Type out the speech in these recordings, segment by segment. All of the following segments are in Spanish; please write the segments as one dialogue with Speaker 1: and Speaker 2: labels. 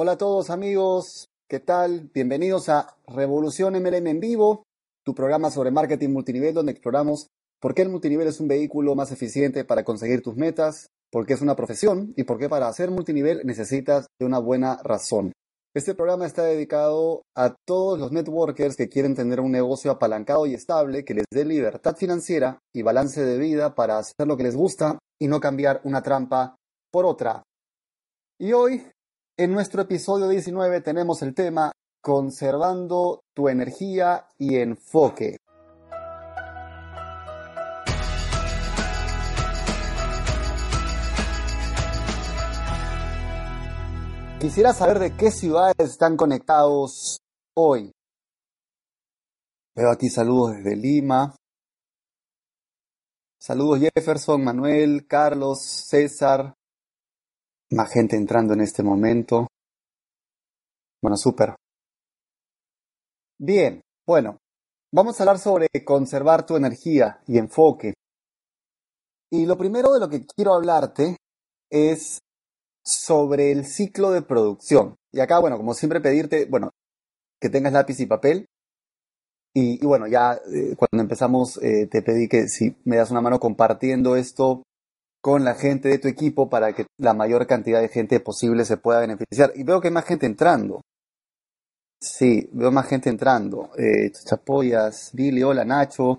Speaker 1: Hola a todos amigos, ¿qué tal? Bienvenidos a Revolución MLM en vivo, tu programa sobre marketing multinivel donde exploramos por qué el multinivel es un vehículo más eficiente para conseguir tus metas, por qué es una profesión y por qué para hacer multinivel necesitas de una buena razón. Este programa está dedicado a todos los networkers que quieren tener un negocio apalancado y estable que les dé libertad financiera y balance de vida para hacer lo que les gusta y no cambiar una trampa por otra. Y hoy, en nuestro episodio 19, tenemos el tema Conservando tu energía y enfoque. Quisiera saber de qué ciudades están conectados hoy. Veo aquí saludos desde Lima. Saludos Jefferson, Manuel, Carlos, César. Más gente entrando en este momento. Bueno, súper. Bien, bueno, vamos a hablar sobre conservar tu energía y enfoque. Y lo primero de lo que quiero hablarte es sobre el ciclo de producción. Y acá, bueno, como siempre pedirte, bueno, que tengas lápiz y papel. Y, bueno, ya eh, cuando empezamos eh, te pedí que si me das una mano compartiendo esto con la gente de tu equipo para que la mayor cantidad de gente posible se pueda beneficiar. Y veo que hay más gente entrando. Sí, veo más gente entrando. Eh, Chapoyas, Billy, hola Nacho,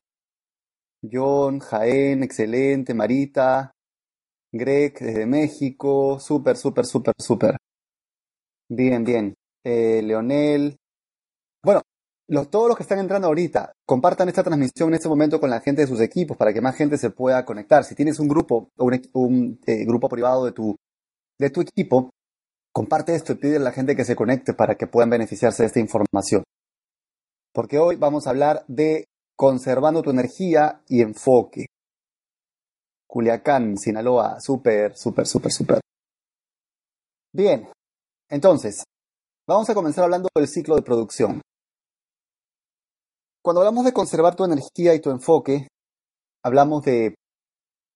Speaker 1: John, Jaén, excelente, Marita, Greg desde México, súper, súper, súper, súper. Bien, bien. Eh, Leonel. Bueno, los, todos los que están entrando ahorita, compartan esta transmisión en este momento con la gente de sus equipos para que más gente se pueda conectar. Si tienes un grupo o un, un eh, grupo privado de tu, de tu equipo, comparte esto y pide a la gente que se conecte para que puedan beneficiarse de esta información. Porque hoy vamos a hablar de conservando tu energía y enfoque. Culiacán, Sinaloa, súper, súper, súper, súper. Bien, entonces, vamos a comenzar hablando del ciclo de producción. Cuando hablamos de conservar tu energía y tu enfoque, hablamos de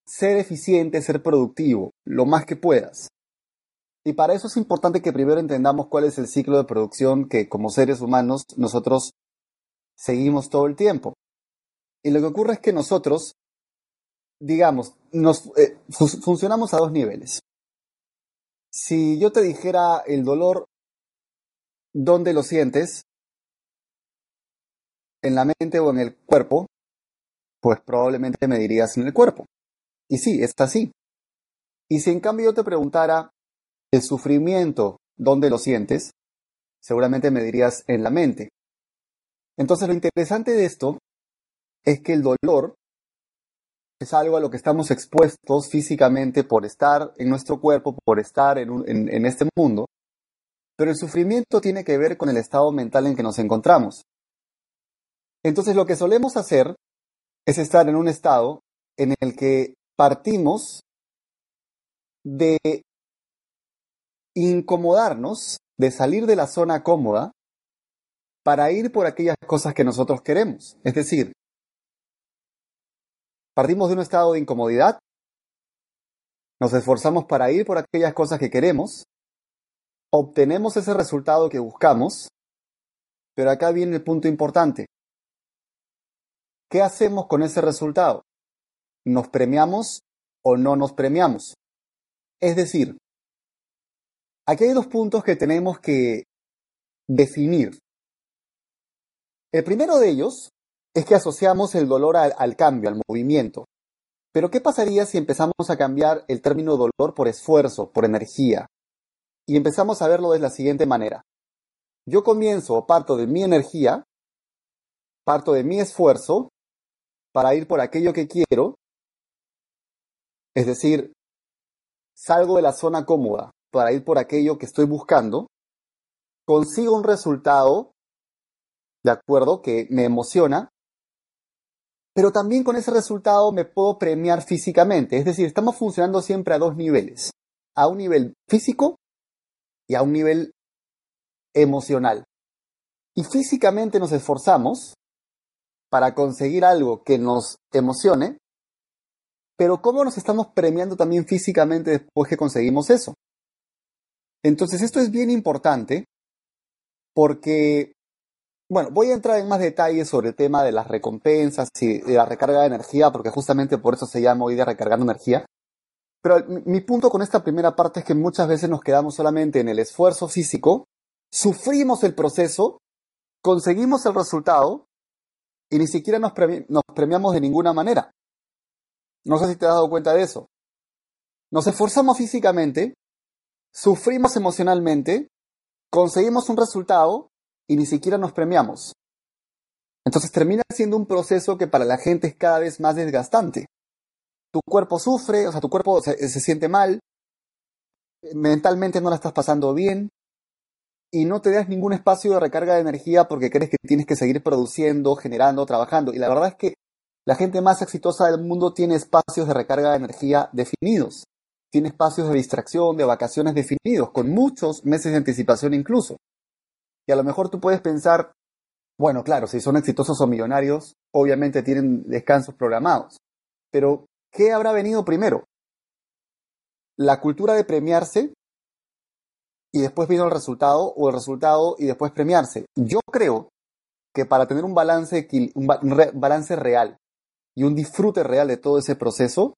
Speaker 1: ser eficiente, ser productivo, lo más que puedas. Y para eso es importante que primero entendamos cuál es el ciclo de producción que como seres humanos nosotros seguimos todo el tiempo. Y lo que ocurre es que nosotros digamos, nos eh, funcionamos a dos niveles. Si yo te dijera el dolor, ¿dónde lo sientes? ¿En la mente o en el cuerpo? Pues probablemente me dirías en el cuerpo. Y sí, está así. Y si en cambio yo te preguntara el sufrimiento, ¿dónde lo sientes? Seguramente me dirías en la mente. Entonces lo interesante de esto es que el dolor es algo a lo que estamos expuestos físicamente por estar en nuestro cuerpo, por estar en, este mundo, pero el sufrimiento tiene que ver con el estado mental en que nos encontramos. Entonces lo que solemos hacer es estar en un estado en el que partimos de incomodarnos, de salir de la zona cómoda para ir por aquellas cosas que nosotros queremos. Es decir, Partimos de un estado de incomodidad, nos esforzamos para ir por aquellas cosas que queremos, obtenemos ese resultado que buscamos, pero acá viene el punto importante. ¿Qué hacemos con ese resultado? ¿Nos premiamos o no nos premiamos? Es decir, aquí hay dos puntos que tenemos que definir. El primero de ellos es que asociamos el dolor al, cambio, al movimiento. Pero ¿qué pasaría si empezamos a cambiar el término dolor por esfuerzo, por energía? Y empezamos a verlo de la siguiente manera. Yo comienzo o parto de mi energía, parto de mi esfuerzo para ir por aquello que quiero, es decir, salgo de la zona cómoda para ir por aquello que estoy buscando, consigo un resultado, de acuerdo, que me emociona, pero también con ese resultado me puedo premiar físicamente. Es decir, estamos funcionando siempre a dos niveles, a un nivel físico y a un nivel emocional. Y físicamente nos esforzamos para conseguir algo que nos emocione, pero ¿cómo nos estamos premiando también físicamente después que conseguimos eso? Entonces esto es bien importante porque, bueno, voy a entrar en más detalles sobre el tema de las recompensas y de la recarga de energía, porque justamente por eso se llama hoy de recargando energía. Pero mi punto con esta primera parte es que muchas veces nos quedamos solamente en el esfuerzo físico, sufrimos el proceso, conseguimos el resultado y ni siquiera nos, premiamos de ninguna manera. No sé si te has dado cuenta de eso. Nos esforzamos físicamente, sufrimos emocionalmente, conseguimos un resultado y ni siquiera nos premiamos. Entonces termina siendo un proceso que para la gente es cada vez más desgastante. Tu cuerpo sufre, o sea, tu cuerpo se, se siente mal, mentalmente no la estás pasando bien, y no te das ningún espacio de recarga de energía porque crees que tienes que seguir produciendo, generando, trabajando. Y la verdad es que la gente más exitosa del mundo tiene espacios de recarga de energía definidos tiene espacios de distracción, de vacaciones definidos, con muchos meses de anticipación incluso. Y a lo mejor tú puedes pensar, bueno, claro, si son exitosos o millonarios, obviamente tienen descansos programados. Pero, ¿qué habrá venido primero? ¿La cultura de premiarse y después vino el resultado o el resultado y después premiarse? Yo creo que para tener un balance, un balance real y un disfrute real de todo ese proceso,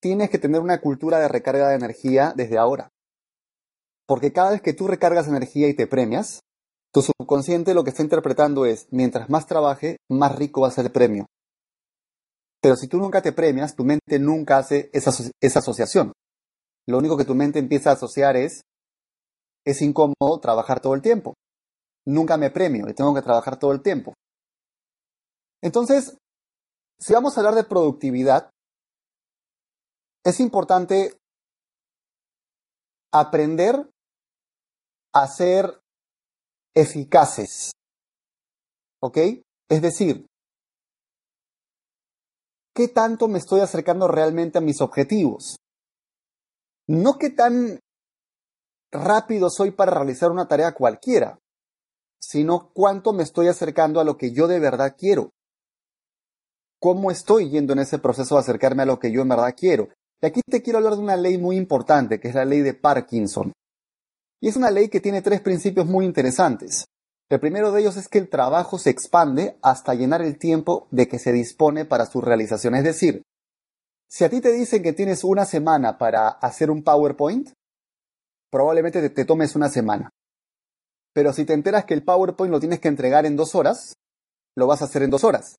Speaker 1: tienes que tener una cultura de recarga de energía desde ahora. Porque cada vez que tú recargas energía y te premias, tu subconsciente lo que está interpretando es, mientras más trabaje, más rico va a ser el premio. Pero si tú nunca te premias, tu mente nunca hace esa, esa asociación. Lo único que tu mente empieza a asociar es, es incómodo trabajar todo el tiempo. Nunca me premio y tengo que trabajar todo el tiempo. Entonces, si vamos a hablar de productividad, es importante aprender a ser eficaces. ¿Ok? Es decir, ¿qué tanto me estoy acercando realmente a mis objetivos? No qué tan rápido soy para realizar una tarea cualquiera, sino cuánto me estoy acercando a lo que yo de verdad quiero. ¿Cómo estoy yendo en ese proceso de acercarme a lo que yo en verdad quiero? Y aquí te quiero hablar de una ley muy importante, que es la ley de Parkinson. Y es una ley que tiene tres principios muy interesantes. El primero de ellos es que el trabajo se expande hasta llenar el tiempo de que se dispone para su realización. Es decir, si a ti te dicen que tienes una semana para hacer un PowerPoint, probablemente te, tomes una semana. Pero si te enteras que el PowerPoint lo tienes que entregar en dos horas, lo vas a hacer en dos horas.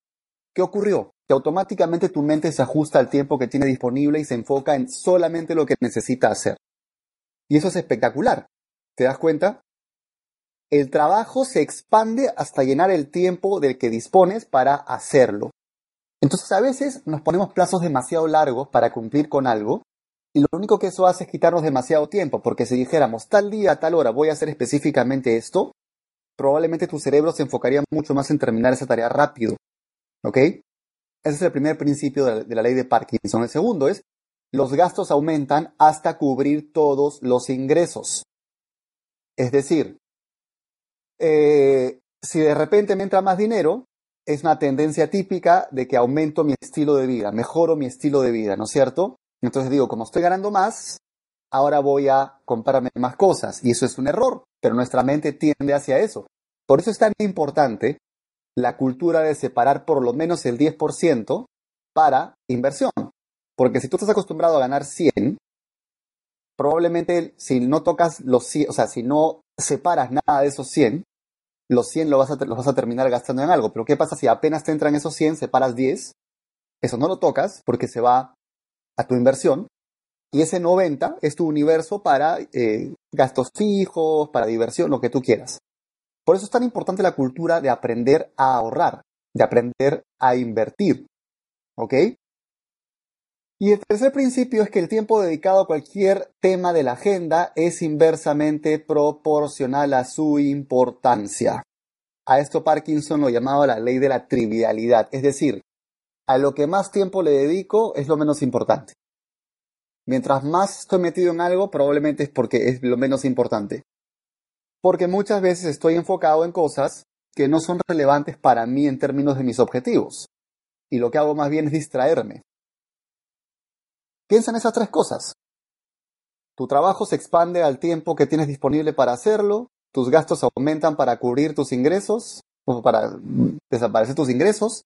Speaker 1: ¿Qué ocurrió? Que automáticamente tu mente se ajusta al tiempo que tiene disponible y se enfoca en solamente lo que necesita hacer. Y eso es espectacular. ¿Te das cuenta? El trabajo se expande hasta llenar el tiempo del que dispones para hacerlo. Entonces a veces nos ponemos plazos demasiado largos para cumplir con algo lo único que eso hace es quitarnos demasiado tiempo, porque si dijéramos tal día, tal hora voy a hacer específicamente esto, probablemente tu cerebro se enfocaría mucho más en terminar esa tarea rápido ¿Ok? Ese es el primer principio de la, ley de Parkinson. El segundo es, los gastos aumentan hasta cubrir todos los ingresos. Es decir, eh, si de repente me entra más dinero, es una tendencia típica de que aumento mi estilo de vida, mejoro mi estilo de vida, ¿no es cierto? Entonces digo, como estoy ganando más, ahora voy a comprarme más cosas. Y eso es un error, pero nuestra mente tiende hacia eso. Por eso es tan importante la cultura de separar por lo menos el 10% para inversión. Porque si tú estás acostumbrado a ganar 100, probablemente si no tocas los 100, o sea, si no separas nada de esos 100, los 100 los vas, a, los vas a terminar gastando en algo. Pero ¿qué pasa si apenas te entran esos 100, separas 10? Eso no lo tocas porque se va a tu inversión. Y ese 90 es tu universo para eh, gastos fijos, para diversión, lo que tú quieras. Por eso es tan importante la cultura de aprender a ahorrar, de aprender a invertir. ¿Ok? Y el tercer principio es que el tiempo dedicado a cualquier tema de la agenda es inversamente proporcional a su importancia. A esto Parkinson lo llamaba la ley de la trivialidad, es decir, a lo que más tiempo le dedico es lo menos importante. Mientras más estoy metido en algo, probablemente es porque es lo menos importante porque muchas veces estoy enfocado en cosas que no son relevantes para mí en términos de mis objetivos. Y lo que hago más bien es distraerme. Piensa en esas tres cosas. Tu trabajo se expande al tiempo que tienes disponible para hacerlo, tus gastos aumentan para cubrir tus ingresos o para desaparecer tus ingresos,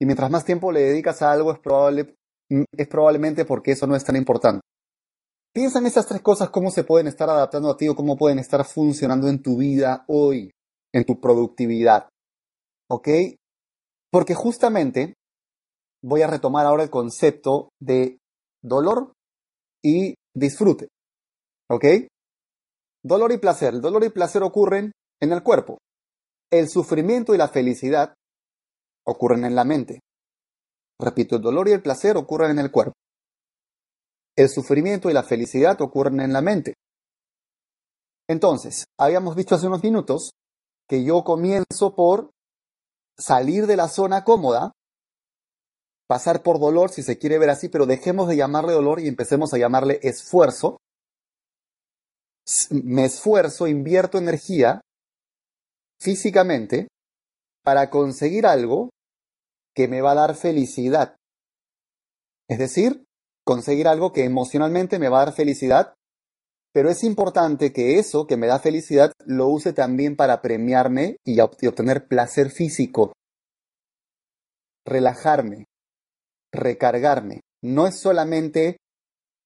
Speaker 1: y mientras más tiempo le dedicas a algo es, probable, es probablemente porque eso no es tan importante. Piensa en estas tres cosas, cómo se pueden estar adaptando a ti o cómo pueden estar funcionando en tu vida hoy, en tu productividad. ¿Ok? Porque justamente voy a retomar ahora el concepto de dolor y disfrute. ¿Ok? Dolor y placer. El dolor y placer ocurren en el cuerpo. El sufrimiento y la felicidad ocurren en la mente. Repito, el dolor y el placer ocurren en el cuerpo. El sufrimiento y la felicidad ocurren en la mente. Entonces, habíamos visto hace unos minutos que yo comienzo por salir de la zona cómoda, pasar por dolor si se quiere ver así, pero dejemos de llamarle dolor y empecemos a llamarle esfuerzo. Me esfuerzo, invierto energía físicamente para conseguir algo que me va a dar felicidad. Es decir, conseguir algo que emocionalmente me va a dar felicidad, pero es importante que eso que me da felicidad lo use también para premiarme y obtener placer físico, relajarme, recargarme. No es solamente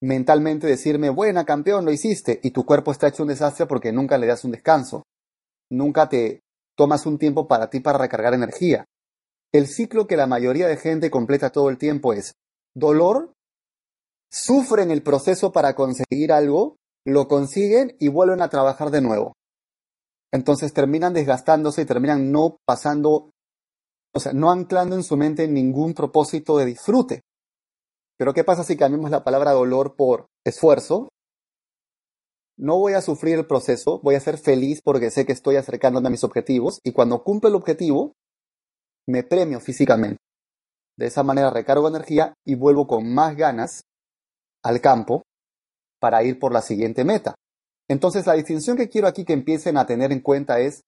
Speaker 1: mentalmente decirme, buena campeón, lo hiciste, y tu cuerpo está hecho un desastre porque nunca le das un descanso. Nunca te tomas un tiempo para ti para recargar energía. El ciclo que la mayoría de gente completa todo el tiempo es dolor, sufren el proceso para conseguir algo, lo consiguen y vuelven a trabajar de nuevo. Entonces terminan desgastándose y terminan no pasando, o sea, no anclando en su mente ningún propósito de disfrute. Pero ¿qué pasa si cambiamos la palabra dolor por esfuerzo? No voy a sufrir el proceso, voy a ser feliz porque sé que estoy acercándome a mis objetivos y cuando cumplo el objetivo, me premio físicamente. De esa manera recargo energía y vuelvo con más ganas al campo para ir por la siguiente meta. Entonces la distinción que quiero aquí que empiecen a tener en cuenta es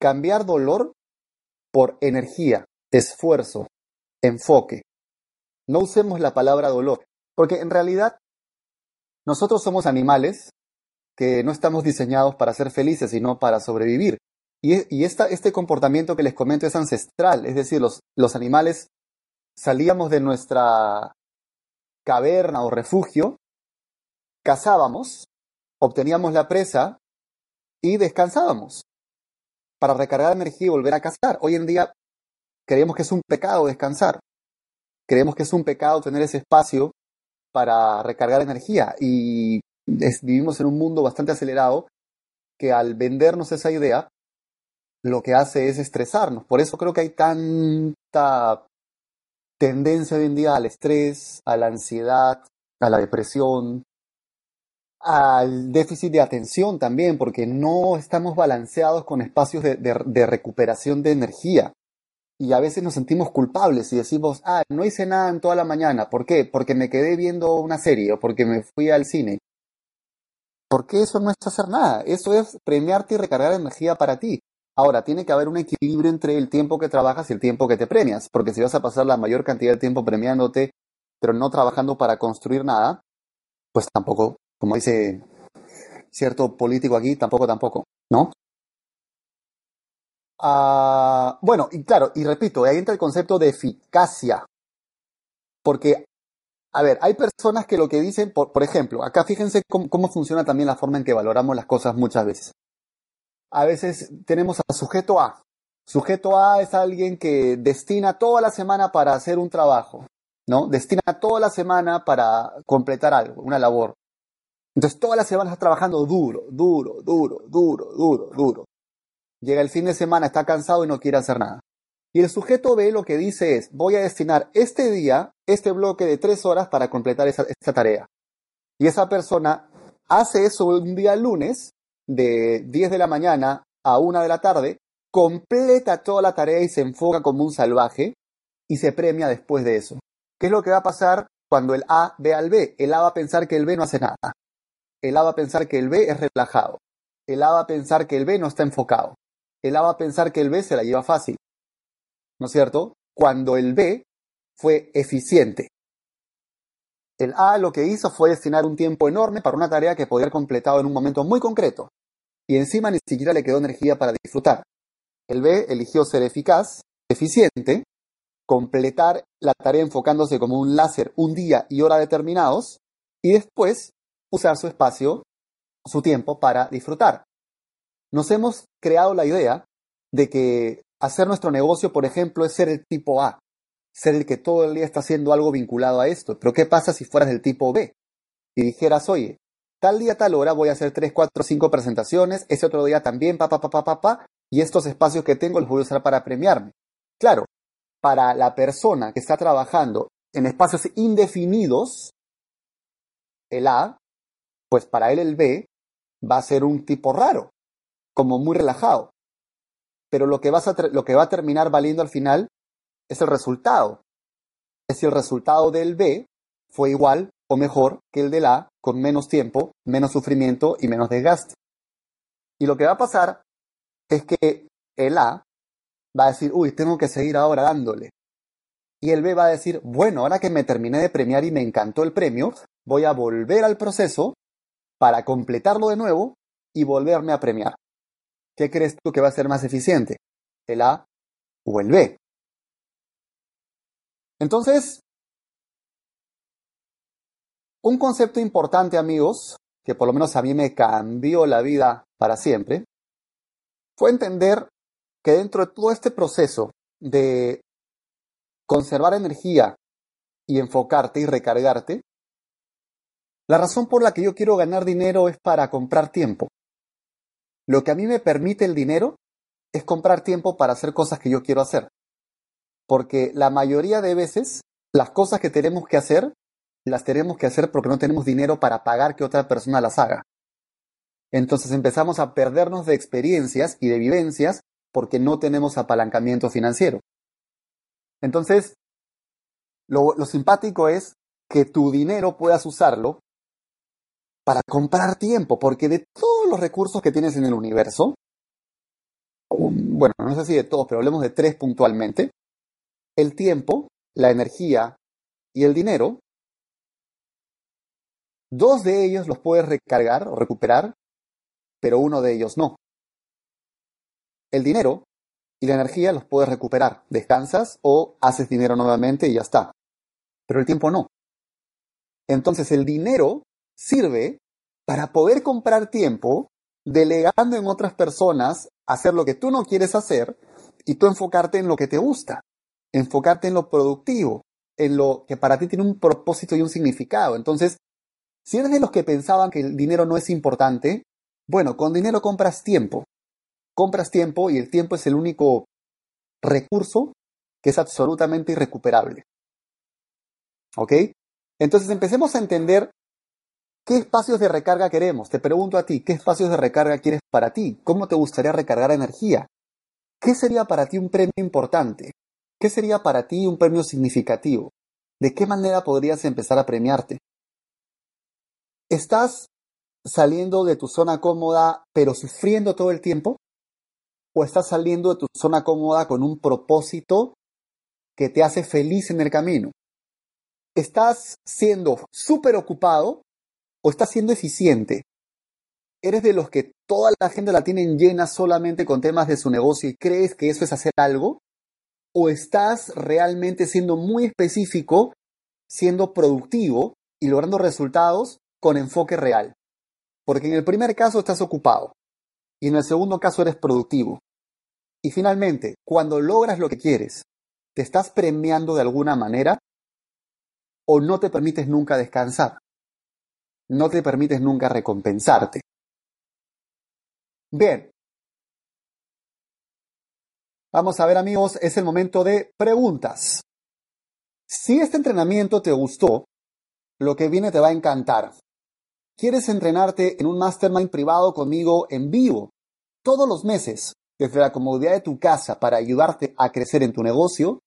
Speaker 1: cambiar dolor por energía, esfuerzo, enfoque. No usemos la palabra dolor, porque en realidad nosotros somos animales que no estamos diseñados para ser felices, sino para sobrevivir. Y, este comportamiento que les comento es ancestral, es decir, los, los animales salíamos de nuestra caverna o refugio, cazábamos, obteníamos la presa y descansábamos para recargar energía y volver a cazar. Hoy en día creemos que es un pecado descansar. Creemos que es un pecado tener ese espacio para recargar energía y vivimos en un mundo bastante acelerado que al vendernos esa idea, lo que hace es estresarnos. Por eso creo que hay tanta tendencia hoy en día al estrés, a la ansiedad, a la depresión, al déficit de atención también, porque no estamos balanceados con espacios de, recuperación de energía. Y a veces nos sentimos culpables y decimos, ah, no hice nada en toda la mañana. ¿Por qué? Porque me quedé viendo una serie o porque me fui al cine. Porque eso no es hacer nada, eso es premiarte y recargar energía para ti. Ahora, tiene que haber un equilibrio entre el tiempo que trabajas y el tiempo que te premias, porque si vas a pasar la mayor cantidad de tiempo premiándote, pero no trabajando para construir nada, pues tampoco, como dice cierto político aquí, tampoco, tampoco, ¿no? Ah, bueno, y claro, y repito, ahí entra el concepto de eficacia, porque a ver, hay personas que lo que dicen, por, ejemplo, acá fíjense cómo, funciona también la forma en que valoramos las cosas muchas veces. A veces tenemos a sujeto A. Sujeto A es alguien que destina toda la semana para hacer un trabajo, ¿no? Destina toda la semana para completar algo, una labor. Entonces toda la semana está trabajando duro, duro, duro, duro, duro, duro. Llega el fin de semana, está cansado y no quiere hacer nada. Y el sujeto B lo que dice es, voy a destinar este día, este bloque de tres horas para completar esta tarea. Y esa persona hace eso un día lunes, de 10 de la mañana a 1 de la tarde, completa toda la tarea y se enfoca como un salvaje y se premia después de eso. ¿Qué es lo que va a pasar cuando el A ve al B? El A va a pensar que el B no hace nada. El A va a pensar que el B es relajado. El A va a pensar que el B no está enfocado. El A va a pensar que el B se la lleva fácil. ¿no es cierto? Cuando el B fue eficiente. El A lo que hizo fue destinar un tiempo enorme para una tarea que podía haber completado en un momento muy concreto, y encima ni siquiera le quedó energía para disfrutar. El B eligió ser eficaz, eficiente, completar la tarea enfocándose como un láser un día y hora determinados, y después usar su espacio, su tiempo para disfrutar. Nos hemos creado la idea de que hacer nuestro negocio, por ejemplo, es ser el tipo A, ser el que todo el día está haciendo algo vinculado a esto. Pero ¿qué pasa si fueras del tipo B? Y dijeras, oye, tal día, tal hora voy a hacer 3, 4, 5 presentaciones, ese otro día también, pa, pa, pa, pa, pa, y estos espacios que tengo los voy a usar para premiarme. Claro, para la persona que está trabajando en espacios indefinidos, el A, pues para él el B va a ser un tipo raro, como muy relajado. Pero lo que, lo que va a terminar valiendo al final es el resultado. Es si el resultado del B fue igual o mejor que el del A con menos tiempo, menos sufrimiento y menos desgaste. Y lo que va a pasar es que el A va a decir, uy, tengo que seguir ahora dándole. Y el B va a decir, bueno, ahora que me terminé de premiar y me encantó el premio, voy a volver al proceso para completarlo de nuevo y volverme a premiar. ¿Qué crees tú que va a ser más eficiente? ¿El A o el B? Entonces, un concepto importante, amigos, que por lo menos a mí me cambió la vida para siempre, fue entender que dentro de todo este proceso de conservar energía y enfocarte y recargarte, la razón por la que yo quiero ganar dinero es para comprar tiempo. Lo que a mí me permite el dinero es comprar tiempo para hacer cosas que yo quiero hacer. Porque la mayoría de veces las cosas que tenemos que hacer, las tenemos que hacer porque no tenemos dinero para pagar que otra persona las haga. Entonces empezamos a perdernos de experiencias y de vivencias porque no tenemos apalancamiento financiero. Entonces, lo, simpático es que tu dinero puedas usarlo para comprar tiempo, porque de todos los recursos que tienes en el universo, bueno, no sé si de todos, pero hablemos de tres puntualmente, el tiempo, la energía y el dinero, dos de ellos los puedes recargar o recuperar, pero uno de ellos no. El dinero y la energía los puedes recuperar. Descansas o haces dinero nuevamente y ya está. Pero el tiempo no. Entonces el dinero sirve para poder comprar tiempo delegando en otras personas hacer lo que tú no quieres hacer y tú enfocarte en lo que te gusta, enfocarte en lo productivo, en lo que para ti tiene un propósito y un significado. Entonces, si eres de los que pensaban que el dinero no es importante, bueno, con dinero compras tiempo compras tiempo y el tiempo es el único recurso que es absolutamente irrecuperable. ¿Ok? Entonces empecemos a entender qué espacios de recarga queremos. Te pregunto a ti, ¿qué espacios de recarga quieres para ti? ¿Cómo te gustaría recargar energía? ¿Qué sería para ti un premio importante? ¿Qué sería para ti un premio significativo? ¿De qué manera podrías empezar a premiarte? ¿Estás saliendo de tu zona cómoda pero sufriendo todo el tiempo? o estás saliendo de tu zona cómoda con un propósito que te hace feliz en el camino? ¿Estás siendo súper ocupado o estás siendo eficiente? ¿Eres de los que toda la gente la tienen llena solamente con temas de su negocio y crees que eso es hacer algo? ¿O estás realmente siendo muy específico, siendo productivo y logrando resultados con enfoque real? Porque en el primer caso estás ocupado y en el segundo caso eres productivo. Y finalmente, cuando logras lo que quieres, ¿te estás premiando de alguna manera o no te permites nunca descansar? No te permites nunca recompensarte. Bien. Vamos a ver amigos, es el momento de preguntas. Si este entrenamiento te gustó, lo que viene te va a encantar. ¿Quieres entrenarte en un mastermind privado conmigo en vivo todos los meses? desde la comodidad de tu casa para ayudarte a crecer en tu negocio,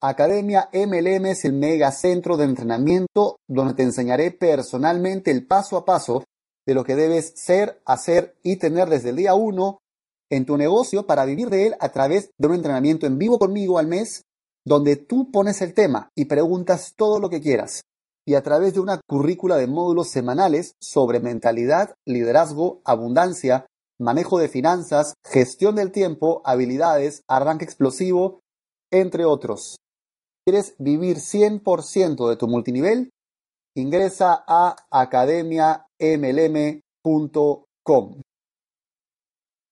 Speaker 1: Academia MLM es el mega centro de entrenamiento donde te enseñaré personalmente el paso a paso de lo que debes ser, hacer y tener desde el día 1 en tu negocio para vivir de él a través de un entrenamiento en vivo conmigo al mes donde tú pones el tema y preguntas todo lo que quieras. Y a través de una currícula de módulos semanales sobre mentalidad, liderazgo, abundancia, manejo de finanzas, gestión del tiempo, habilidades, arranque explosivo, entre otros. ¿Quieres vivir 100% de tu multinivel? Ingresa a academiamlm.com.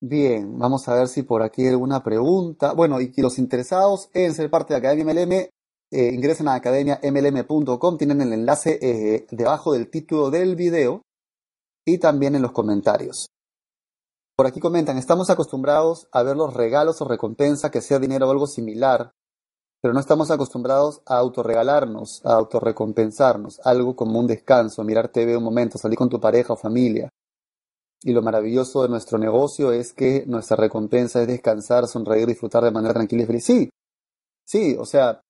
Speaker 1: Bien, vamos a ver si por aquí hay alguna pregunta. Bueno, y los interesados en ser parte de Academia MLM, eh, ingresen a academiamlm.com, tienen el enlace eh, debajo del título del video y también en los comentarios. Por aquí comentan, estamos acostumbrados a ver los regalos o recompensa, que sea dinero o algo similar, pero no estamos acostumbrados a autorregalarnos, a autorrecompensarnos, algo como un descanso, mirar TV un momento, salir con tu pareja o familia. Y lo maravilloso de nuestro negocio es que nuestra recompensa es descansar, sonreír, disfrutar de manera tranquila y feliz. Sí, sí, o sea,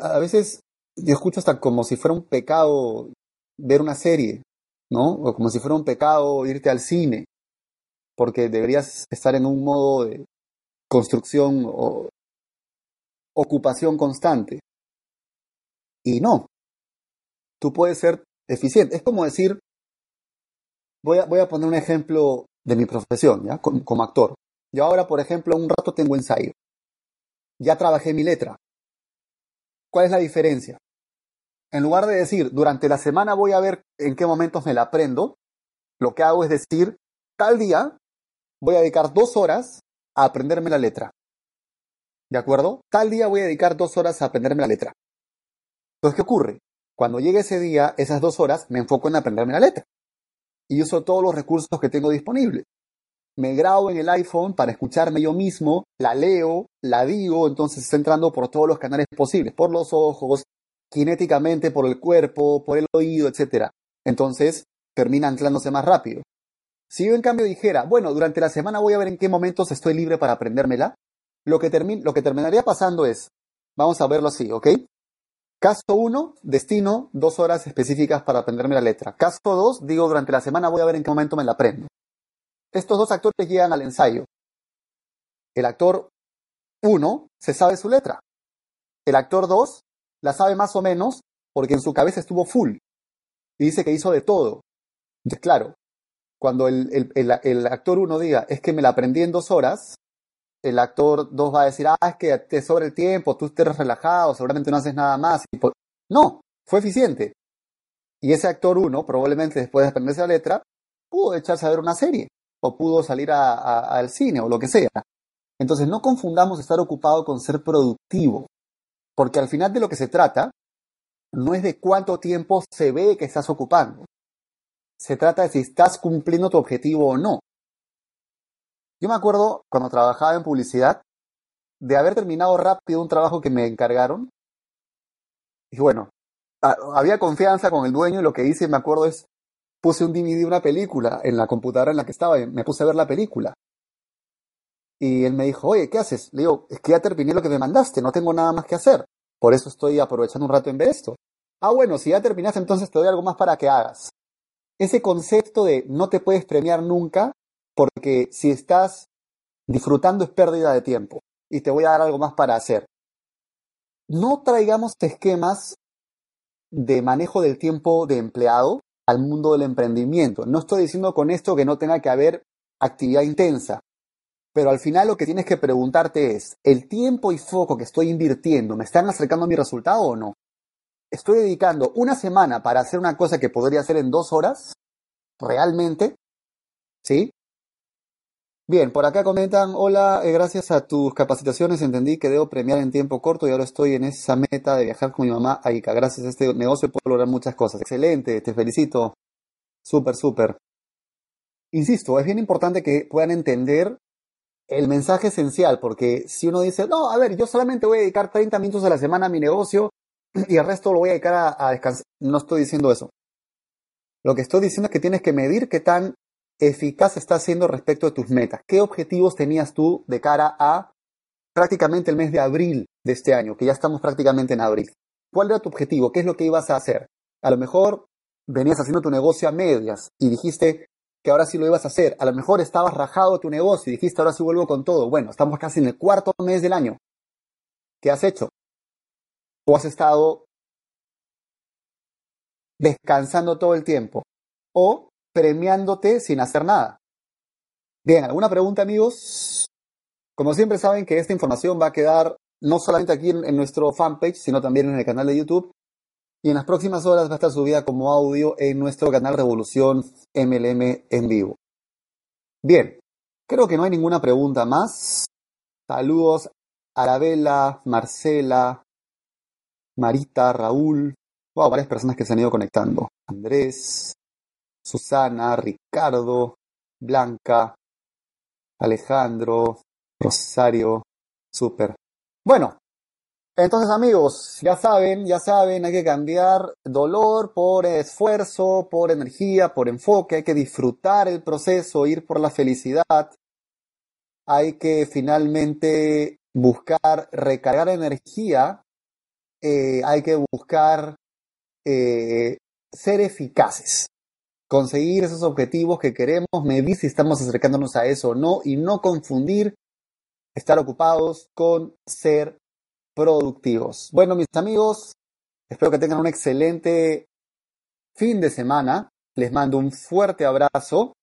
Speaker 1: a veces yo escucho hasta como si fuera un pecado ver una serie, ¿no? O como si fuera un pecado irte al cine, porque deberías estar en un modo de construcción o ocupación constante. Y no, tú puedes ser eficiente. Es como decir, Voy a, voy a poner un ejemplo de mi profesión, ¿ya? Como, actor. Yo ahora, por ejemplo, un rato tengo ensayo. Ya trabajé mi letra. ¿Cuál es la diferencia? En lugar de decir, durante la semana voy a ver en qué momentos me la aprendo, lo que hago es decir, tal día voy a dedicar dos horas a aprenderme la letra. ¿De acuerdo? Tal día voy a dedicar dos horas a aprenderme la letra. Entonces, ¿qué ocurre? Cuando llegue ese día, esas dos horas, me enfoco en aprenderme la letra y uso todos los recursos que tengo disponibles. Me grabo en el iPhone para escucharme yo mismo, la leo, la digo, entonces está entrando por todos los canales posibles, por los ojos, cinéticamente por el cuerpo, por el oído, etc. Entonces termina anclándose más rápido. Si yo en cambio dijera, bueno, durante la semana voy a ver en qué momentos estoy libre para aprendérmela, lo que, lo que terminaría pasando es, vamos a verlo así, ¿ok? Caso 1, destino, dos horas específicas para aprenderme la letra. Caso 2, digo, durante la semana voy a ver en qué momento me la aprendo. Estos dos actores llegan al ensayo. El actor 1 se sabe su letra. El actor 2 la sabe más o menos porque en su cabeza estuvo full. Y dice que hizo de todo. Entonces, claro, cuando el, actor 1 diga, es que me la aprendí en dos horas, el actor 2 va a decir, ah, es que te sobra el tiempo, tú estés relajado, seguramente no haces nada más. No, fue eficiente. Y ese actor 1, probablemente después de aprenderse la letra, pudo echarse a ver una serie, o pudo salir al cine, o lo que sea. Entonces no confundamos estar ocupado con ser productivo, porque al final de lo que se trata no es de cuánto tiempo se ve que estás ocupando. Se trata de si estás cumpliendo tu objetivo o no. Yo me acuerdo cuando trabajaba en publicidad de haber terminado rápido un trabajo que me encargaron. Y bueno, había confianza con el dueño y lo que hice, me acuerdo, es puse un DVD una película en la computadora en la que estaba y me puse a ver la película. Y él me dijo, oye, ¿qué haces? Le digo, es que ya terminé lo que me mandaste, no tengo nada más que hacer. Por eso estoy aprovechando un rato en ver esto. Ah, bueno, si ya terminaste, entonces te doy algo más para que hagas. Ese concepto de no te puedes premiar nunca porque si estás disfrutando es pérdida de tiempo y te voy a dar algo más para hacer. No traigamos esquemas de manejo del tiempo de empleado al mundo del emprendimiento. No estoy diciendo con esto que no tenga que haber actividad intensa, pero al final lo que tienes que preguntarte es, ¿el tiempo y foco que estoy invirtiendo me están acercando a mi resultado o no? ¿Estoy dedicando una semana para hacer una cosa que podría hacer en dos horas? ¿Realmente? ¿Sí? Bien, por acá comentan, hola, eh, gracias a tus capacitaciones entendí que debo premiar en tiempo corto y ahora estoy en esa meta de viajar con mi mamá a Ica. Gracias a este negocio puedo lograr muchas cosas. Excelente, te felicito. Súper, súper. Insisto, es bien importante que puedan entender el mensaje esencial, porque si uno dice, no, a ver, yo solamente voy a dedicar 30 minutos a la semana a mi negocio y el resto lo voy a dedicar a, a descansar, no estoy diciendo eso. Lo que estoy diciendo es que tienes que medir qué tan eficaz estás siendo respecto de tus metas? ¿Qué objetivos tenías tú de cara a prácticamente el mes de abril de este año, que ya estamos prácticamente en abril? ¿Cuál era tu objetivo? ¿Qué es lo que ibas a hacer? A lo mejor venías haciendo tu negocio a medias y dijiste que ahora sí lo ibas a hacer. A lo mejor estabas rajado tu negocio y dijiste ahora sí vuelvo con todo. Bueno, estamos casi en el cuarto mes del año. ¿Qué has hecho? ¿O has estado descansando todo el tiempo o premiándote sin hacer nada. Bien, ¿alguna pregunta amigos? Como siempre saben que esta información va a quedar no solamente aquí en, nuestro fanpage, sino también en el canal de YouTube. Y en las próximas horas va a estar subida como audio en nuestro canal Revolución MLM en vivo. Bien, creo que no hay ninguna pregunta más. Saludos a Arabella, Marcela, Marita, Raúl. Wow, varias personas que se han ido conectando. Andrés, Susana, Ricardo, Blanca, Alejandro, Rosario, súper. Bueno, entonces amigos, ya saben, ya saben, hay que cambiar dolor por esfuerzo, por energía, por enfoque, hay que disfrutar el proceso, ir por la felicidad, hay que finalmente buscar recargar energía, eh, hay que buscar eh, ser eficaces conseguir esos objetivos que queremos, medir si estamos acercándonos a eso o no y no confundir estar ocupados con ser productivos. Bueno, mis amigos, espero que tengan un excelente fin de semana. Les mando un fuerte abrazo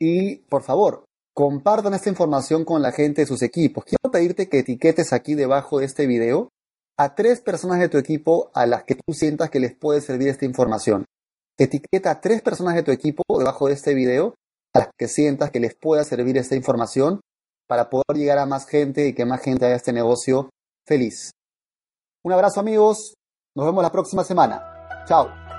Speaker 1: y por favor, compartan esta información con la gente de sus equipos. Quiero pedirte que etiquetes aquí debajo de este video a tres personas de tu equipo a las que tú sientas que les puede servir esta información. Etiqueta a tres personas de tu equipo debajo de este video a las que sientas que les pueda servir esta información para poder llegar a más gente y que más gente haga este negocio feliz. Un abrazo amigos, nos vemos la próxima semana. Chao.